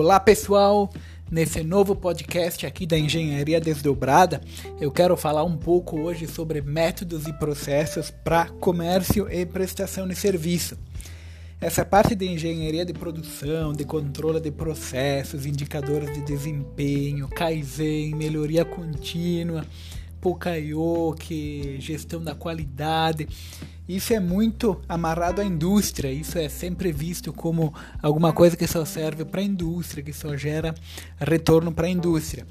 Olá pessoal, nesse novo podcast aqui da Engenharia Desdobrada, eu quero falar um pouco hoje sobre métodos e processos para comércio e prestação de serviço. Essa parte de engenharia de produção, de controle de processos, indicadores de desempenho, Kaizen, melhoria contínua, Pokayoke, gestão da qualidade. Isso é muito amarrado à indústria, isso é sempre visto como alguma coisa que só serve para a indústria, que só gera retorno para a indústria.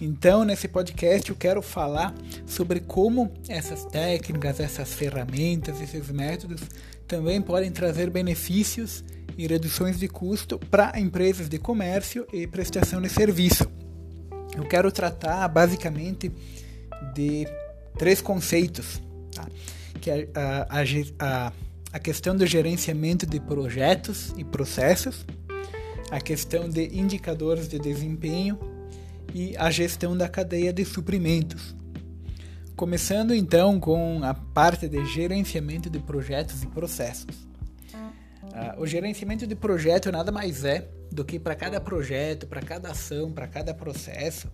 Então, nesse podcast, eu quero falar sobre como essas técnicas, essas ferramentas, esses métodos também podem trazer benefícios e reduções de custo para empresas de comércio e prestação de serviço. Eu quero tratar basicamente de três conceitos, tá? Que é a, a, a, questão do gerenciamento de projetos e processos, a questão de indicadores de desempenho e a gestão da cadeia de suprimentos. Começando então com a parte de gerenciamento de projetos e processos. Uh, o gerenciamento de projeto nada mais é do que para cada projeto, para cada ação, para cada processo,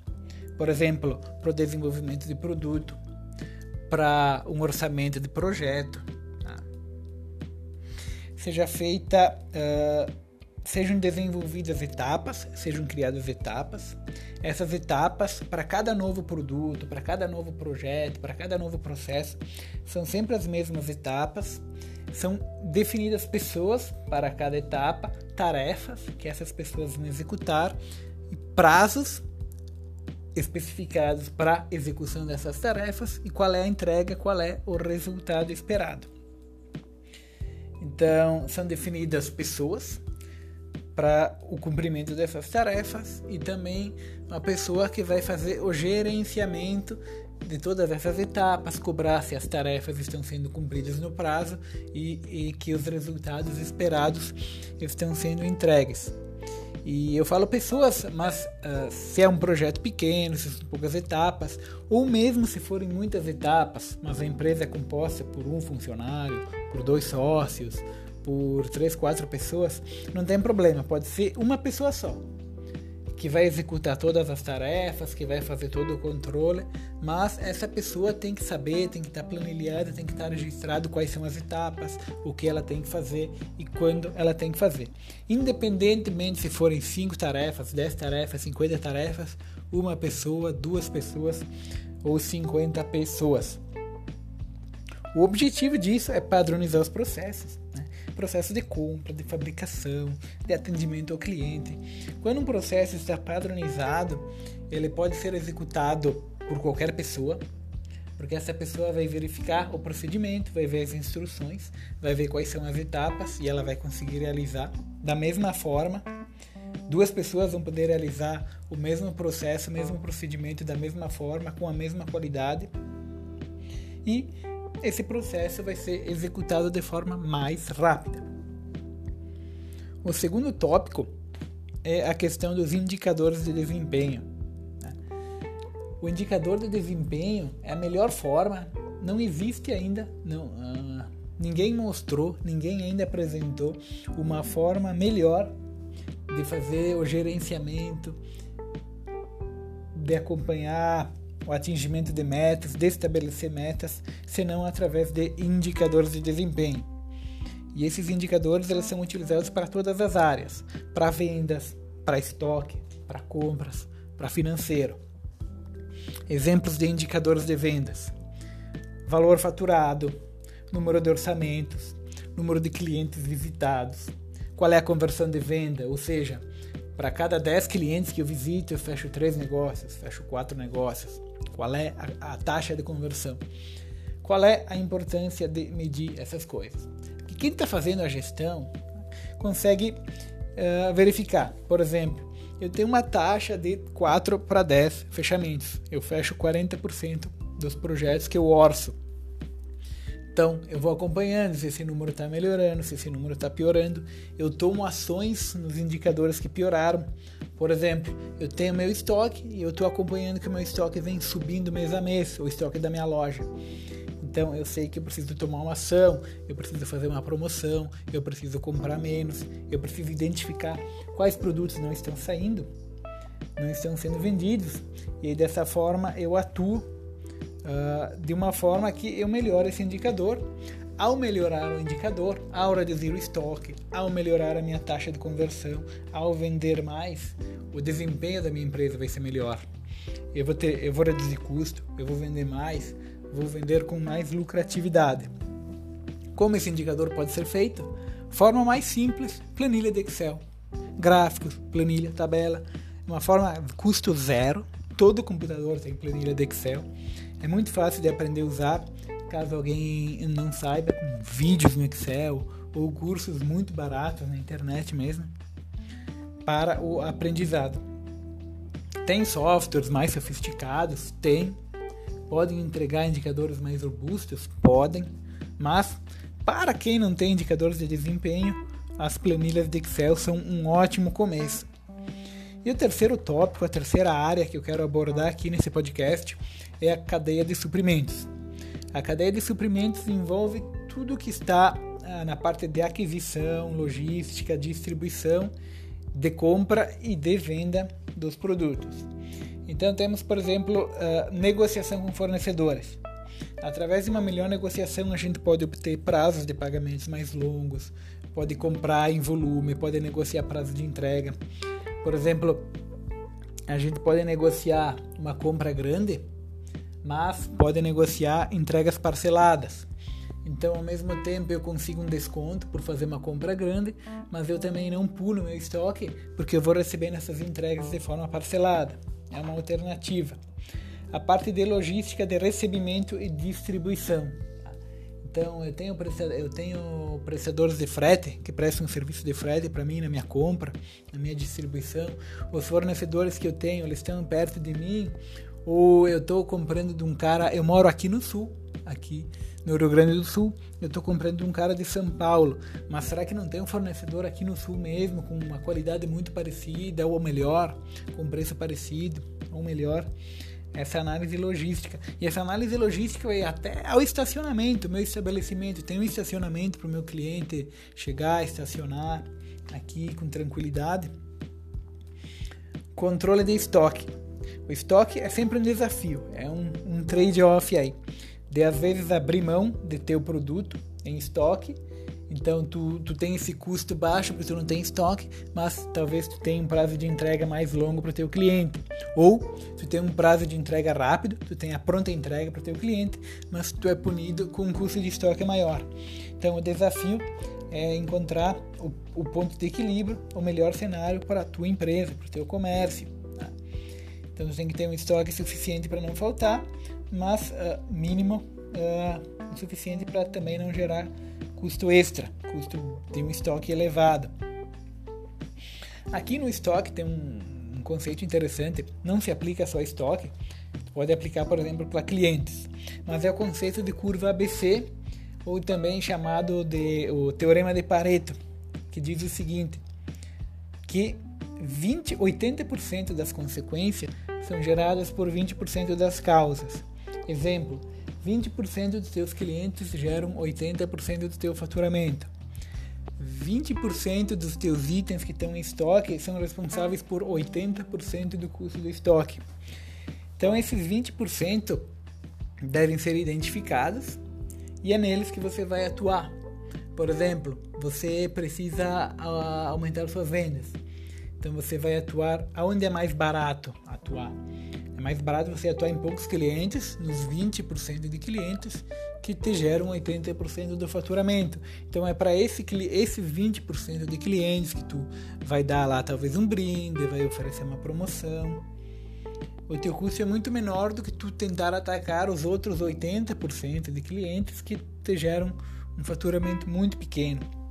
por exemplo, para o desenvolvimento de produto, para um orçamento de projeto, tá? seja feita, uh, sejam desenvolvidas etapas, sejam criadas etapas. Essas etapas, para cada novo produto, para cada novo projeto, para cada novo processo, são sempre as mesmas etapas. São definidas pessoas para cada etapa, tarefas que essas pessoas vão executar e prazos especificados para execução dessas tarefas e qual é a entrega, qual é o resultado esperado. Então, são definidas pessoas para o cumprimento dessas tarefas e também uma pessoa que vai fazer o gerenciamento de todas essas etapas, cobrar se as tarefas estão sendo cumpridas no prazo e, e que os resultados esperados estão sendo entregues. E eu falo pessoas, mas uh, se é um projeto pequeno, se são poucas etapas, ou mesmo se forem muitas etapas, mas a empresa é composta por um funcionário, por dois sócios, por três, quatro pessoas, não tem problema, pode ser uma pessoa só que vai executar todas as tarefas, que vai fazer todo o controle, mas essa pessoa tem que saber, tem que estar planilhada, tem que estar registrado quais são as etapas, o que ela tem que fazer e quando ela tem que fazer. Independentemente se forem 5 tarefas, 10 tarefas, 50 tarefas, uma pessoa, duas pessoas ou 50 pessoas. O objetivo disso é padronizar os processos. Processo de compra, de fabricação, de atendimento ao cliente. Quando um processo está padronizado, ele pode ser executado por qualquer pessoa, porque essa pessoa vai verificar o procedimento, vai ver as instruções, vai ver quais são as etapas e ela vai conseguir realizar da mesma forma. Duas pessoas vão poder realizar o mesmo processo, o mesmo procedimento da mesma forma, com a mesma qualidade. E esse processo vai ser executado de forma mais rápida. O segundo tópico é a questão dos indicadores de desempenho. Né? O indicador de desempenho é a melhor forma, não existe ainda, não, uh, ninguém mostrou, ninguém ainda apresentou uma forma melhor de fazer o gerenciamento, de acompanhar o atingimento de metas, de estabelecer metas, senão através de indicadores de desempenho. E esses indicadores eles são utilizados para todas as áreas, para vendas, para estoque, para compras, para financeiro. Exemplos de indicadores de vendas: valor faturado, número de orçamentos, número de clientes visitados, qual é a conversão de venda, ou seja, para cada 10 clientes que eu visito, eu fecho 3 negócios, fecho 4 negócios. Qual é a, a, taxa de conversão? Qual é a importância de medir essas coisas? Que quem está fazendo a gestão consegue uh, verificar. Por exemplo, eu tenho uma taxa de 4 para 10 fechamentos. Eu fecho 40% dos projetos que eu orço. Então, eu vou acompanhando se esse número está melhorando, se esse número está piorando. Eu tomo ações nos indicadores que pioraram. Por exemplo, eu tenho meu estoque e eu estou acompanhando que o meu estoque vem subindo mês a mês, o estoque da minha loja. Então eu sei que eu preciso tomar uma ação, eu preciso fazer uma promoção, eu preciso comprar menos, eu preciso identificar quais produtos não estão saindo, não estão sendo vendidos. E dessa forma eu atuo uh, de uma forma que eu melhoro esse indicador. Ao melhorar o indicador, ao reduzir o estoque, ao melhorar a minha taxa de conversão, ao vender mais, o desempenho da minha empresa vai ser melhor. Eu vou, ter, eu vou reduzir custo, eu vou vender mais, vou vender com mais lucratividade. Como esse indicador pode ser feito? Forma mais simples, planilha de Excel. Gráficos, planilha, tabela. Uma forma custo zero. Todo computador tem planilha de Excel. É muito fácil de aprender a usar. Caso alguém não saiba, vídeos no Excel ou cursos muito baratos na internet mesmo para o aprendizado. Tem softwares mais sofisticados? Tem. Podem entregar indicadores mais robustos? Podem. Mas, para quem não tem indicadores de desempenho, as planilhas de Excel são um ótimo começo. E o terceiro tópico, a terceira área que eu quero abordar aqui nesse podcast é a cadeia de suprimentos. A cadeia de suprimentos envolve tudo que está ah, na parte de aquisição, logística, distribuição, de compra e de venda dos produtos. Então temos, por exemplo, uh, negociação com fornecedores. Através de uma melhor negociação, a gente pode obter prazos de pagamentos mais longos, pode comprar em volume, pode negociar prazo de entrega. Por exemplo, a gente pode negociar uma compra grande, mas pode negociar entregas parceladas. Então, ao mesmo tempo, eu consigo um desconto por fazer uma compra grande, mas eu também não pulo meu estoque porque eu vou recebendo essas entregas de forma parcelada. É uma alternativa. A parte de logística de recebimento e distribuição. Então, eu tenho, eu tenho prestadores de frete que prestam serviço de frete para mim na minha compra, na minha distribuição. Os fornecedores que eu tenho, eles estão perto de mim, ou eu estou comprando de um cara. Eu moro aqui no sul, aqui no Rio Grande do Sul, eu estou comprando de um cara de São Paulo, mas será que não tem um fornecedor aqui no Sul mesmo, com uma qualidade muito parecida, ou melhor, com preço parecido, ou melhor? Essa análise logística. E essa análise logística vai até ao estacionamento, meu estabelecimento. Tem um estacionamento para o meu cliente chegar, estacionar aqui com tranquilidade. Controle de estoque. O estoque é sempre um desafio, é um, um trade-off aí de às vezes abrir mão de teu produto em estoque. Então tu, tu tem esse custo baixo porque tu não tem estoque, mas talvez tu tenha um prazo de entrega mais longo para o teu cliente. Ou tu tem um prazo de entrega rápido, tu tem a pronta entrega para o teu cliente, mas tu é punido com um custo de estoque maior. Então o desafio é encontrar o, o ponto de equilíbrio, o melhor cenário para a tua empresa, para o teu comércio. Tá? Então tu tem que ter um estoque suficiente para não faltar, mas uh, mínimo uh, o suficiente para também não gerar custo extra, custo de um estoque elevado. Aqui no estoque tem um, um conceito interessante, não se aplica só a estoque, pode aplicar, por exemplo, para clientes, mas é o conceito de curva ABC, ou também chamado de o teorema de Pareto, que diz o seguinte, que 20, 80% das consequências são geradas por 20% das causas. Exemplo, 20% dos teus clientes geram 80% do teu faturamento. 20% dos teus itens que estão em estoque são responsáveis por 80% do custo do estoque. Então esses 20% devem ser identificados e é neles que você vai atuar. Por exemplo, você precisa uh, aumentar suas vendas. Então você vai atuar aonde é mais barato atuar. Mais barato você atuar em poucos clientes, nos 20% de clientes que te geram 80% do faturamento. Então é para esse esses 20% de clientes que tu vai dar lá talvez um brinde, vai oferecer uma promoção. O teu custo é muito menor do que tu tentar atacar os outros 80% de clientes que te geram um faturamento muito pequeno.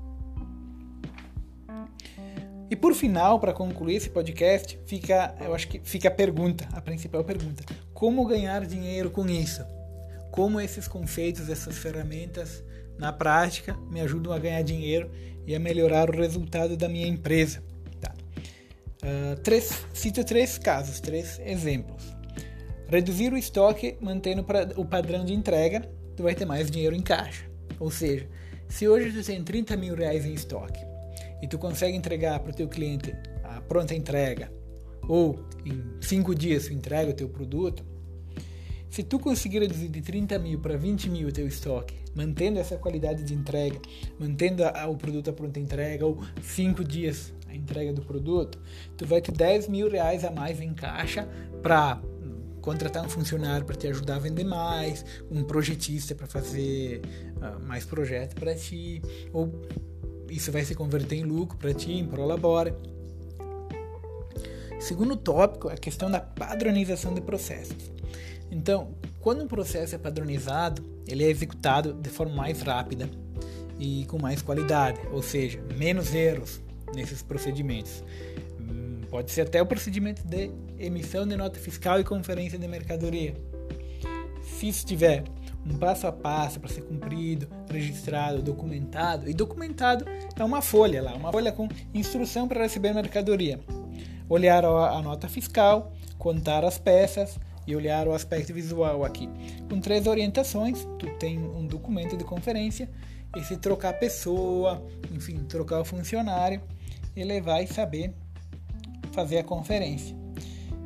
E por final, para concluir esse podcast, fica, eu acho que fica a pergunta, a principal pergunta: como ganhar dinheiro com isso? Como esses conceitos, essas ferramentas na prática me ajudam a ganhar dinheiro e a melhorar o resultado da minha empresa? Tá. Uh, três, cito três casos, três exemplos. Reduzir o estoque mantendo o padrão de entrega tu vai ter mais dinheiro em caixa. Ou seja, se hoje tu tem 30 mil reais em estoque e tu consegue entregar para o teu cliente a pronta entrega ou em 5 dias tu entrega o teu produto, se tu conseguir reduzir de 30 mil para 20 mil o teu estoque, mantendo essa qualidade de entrega, mantendo a, o produto a pronta entrega ou 5 dias a entrega do produto, tu vai ter 10 mil reais a mais em caixa para contratar um funcionário para te ajudar a vender mais, um projetista para fazer uh, mais projetos para ti, ou isso vai se converter em lucro para ti, em Prolabora. Segundo tópico a questão da padronização de processos. Então, quando um processo é padronizado, ele é executado de forma mais rápida e com mais qualidade, ou seja, menos erros nesses procedimentos. Hum, pode ser até o procedimento de emissão de nota fiscal e conferência de mercadoria. Se isso tiver um passo a passo para ser cumprido, registrado, documentado, e documentado é uma folha lá, uma folha com instrução para receber mercadoria. Olhar a nota fiscal, contar as peças, e olhar o aspecto visual aqui. Com três orientações, tu tem um documento de conferência e se trocar a pessoa, enfim, trocar o funcionário, ele vai saber fazer a conferência.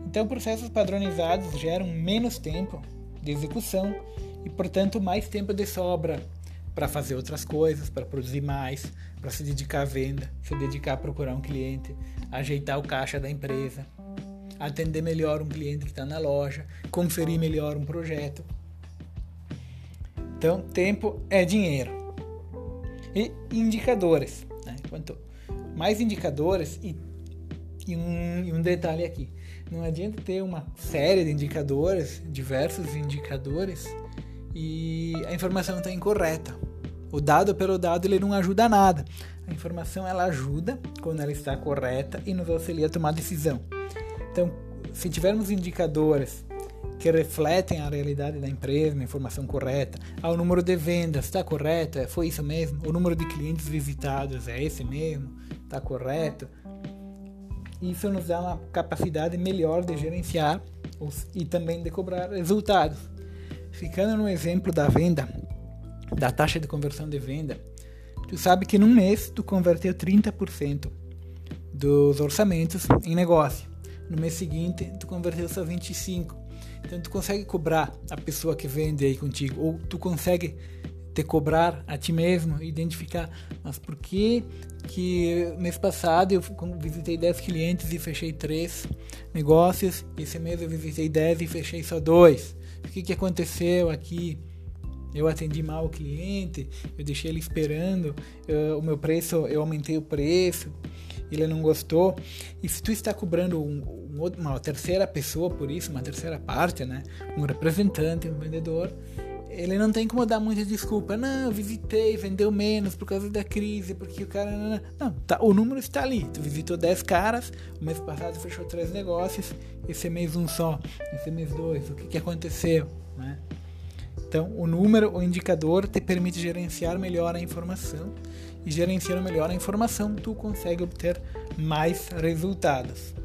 Então, processos padronizados geram menos tempo de execução e, portanto, mais tempo de sobra para fazer outras coisas, para produzir mais, para se dedicar à venda, se dedicar a procurar um cliente, ajeitar o caixa da empresa atender melhor um cliente que está na loja, conferir melhor um projeto. Então, tempo é dinheiro. E indicadores. Né? Quanto mais indicadores, e, e, um, e um detalhe aqui: não adianta ter uma série de indicadores, diversos indicadores, e a informação está incorreta. O dado pelo dado ele não ajuda nada. A informação ela ajuda quando ela está correta e nos auxilia a tomar decisão. Então, se tivermos indicadores que refletem a realidade da empresa, a informação correta, ah, o número de vendas está correto, é, foi isso mesmo, o número de clientes visitados é esse mesmo, está correto. Isso nos dá uma capacidade melhor de gerenciar e também de cobrar resultados. Ficando no exemplo da venda, da taxa de conversão de venda, tu sabe que num mês tu converteu 30% dos orçamentos em negócio no mês seguinte tu converteu só 25. Então tu consegue cobrar a pessoa que vende aí contigo, ou tu consegue te cobrar a ti mesmo, identificar, mas por que que mês passado eu visitei 10 clientes e fechei 3 negócios, esse mês eu visitei 10 e fechei só 2. O que, que aconteceu aqui? Eu atendi mal o cliente, eu deixei ele esperando, eu, o meu preço, eu aumentei o preço, ele não gostou. E se tu está cobrando um, um, uma terceira pessoa por isso, uma terceira parte, né? Um representante, um vendedor, ele não tem como dar muita desculpa. Não, eu visitei, vendeu menos por causa da crise, porque o cara. Não, não tá, o número está ali. Tu visitou 10 caras, o mês passado fechou três negócios, esse mês um só, esse mês dois. O que, que aconteceu? Né? Então, o número, o indicador, te permite gerenciar melhor a informação e gerenciando melhor a informação, tu consegue obter mais resultados.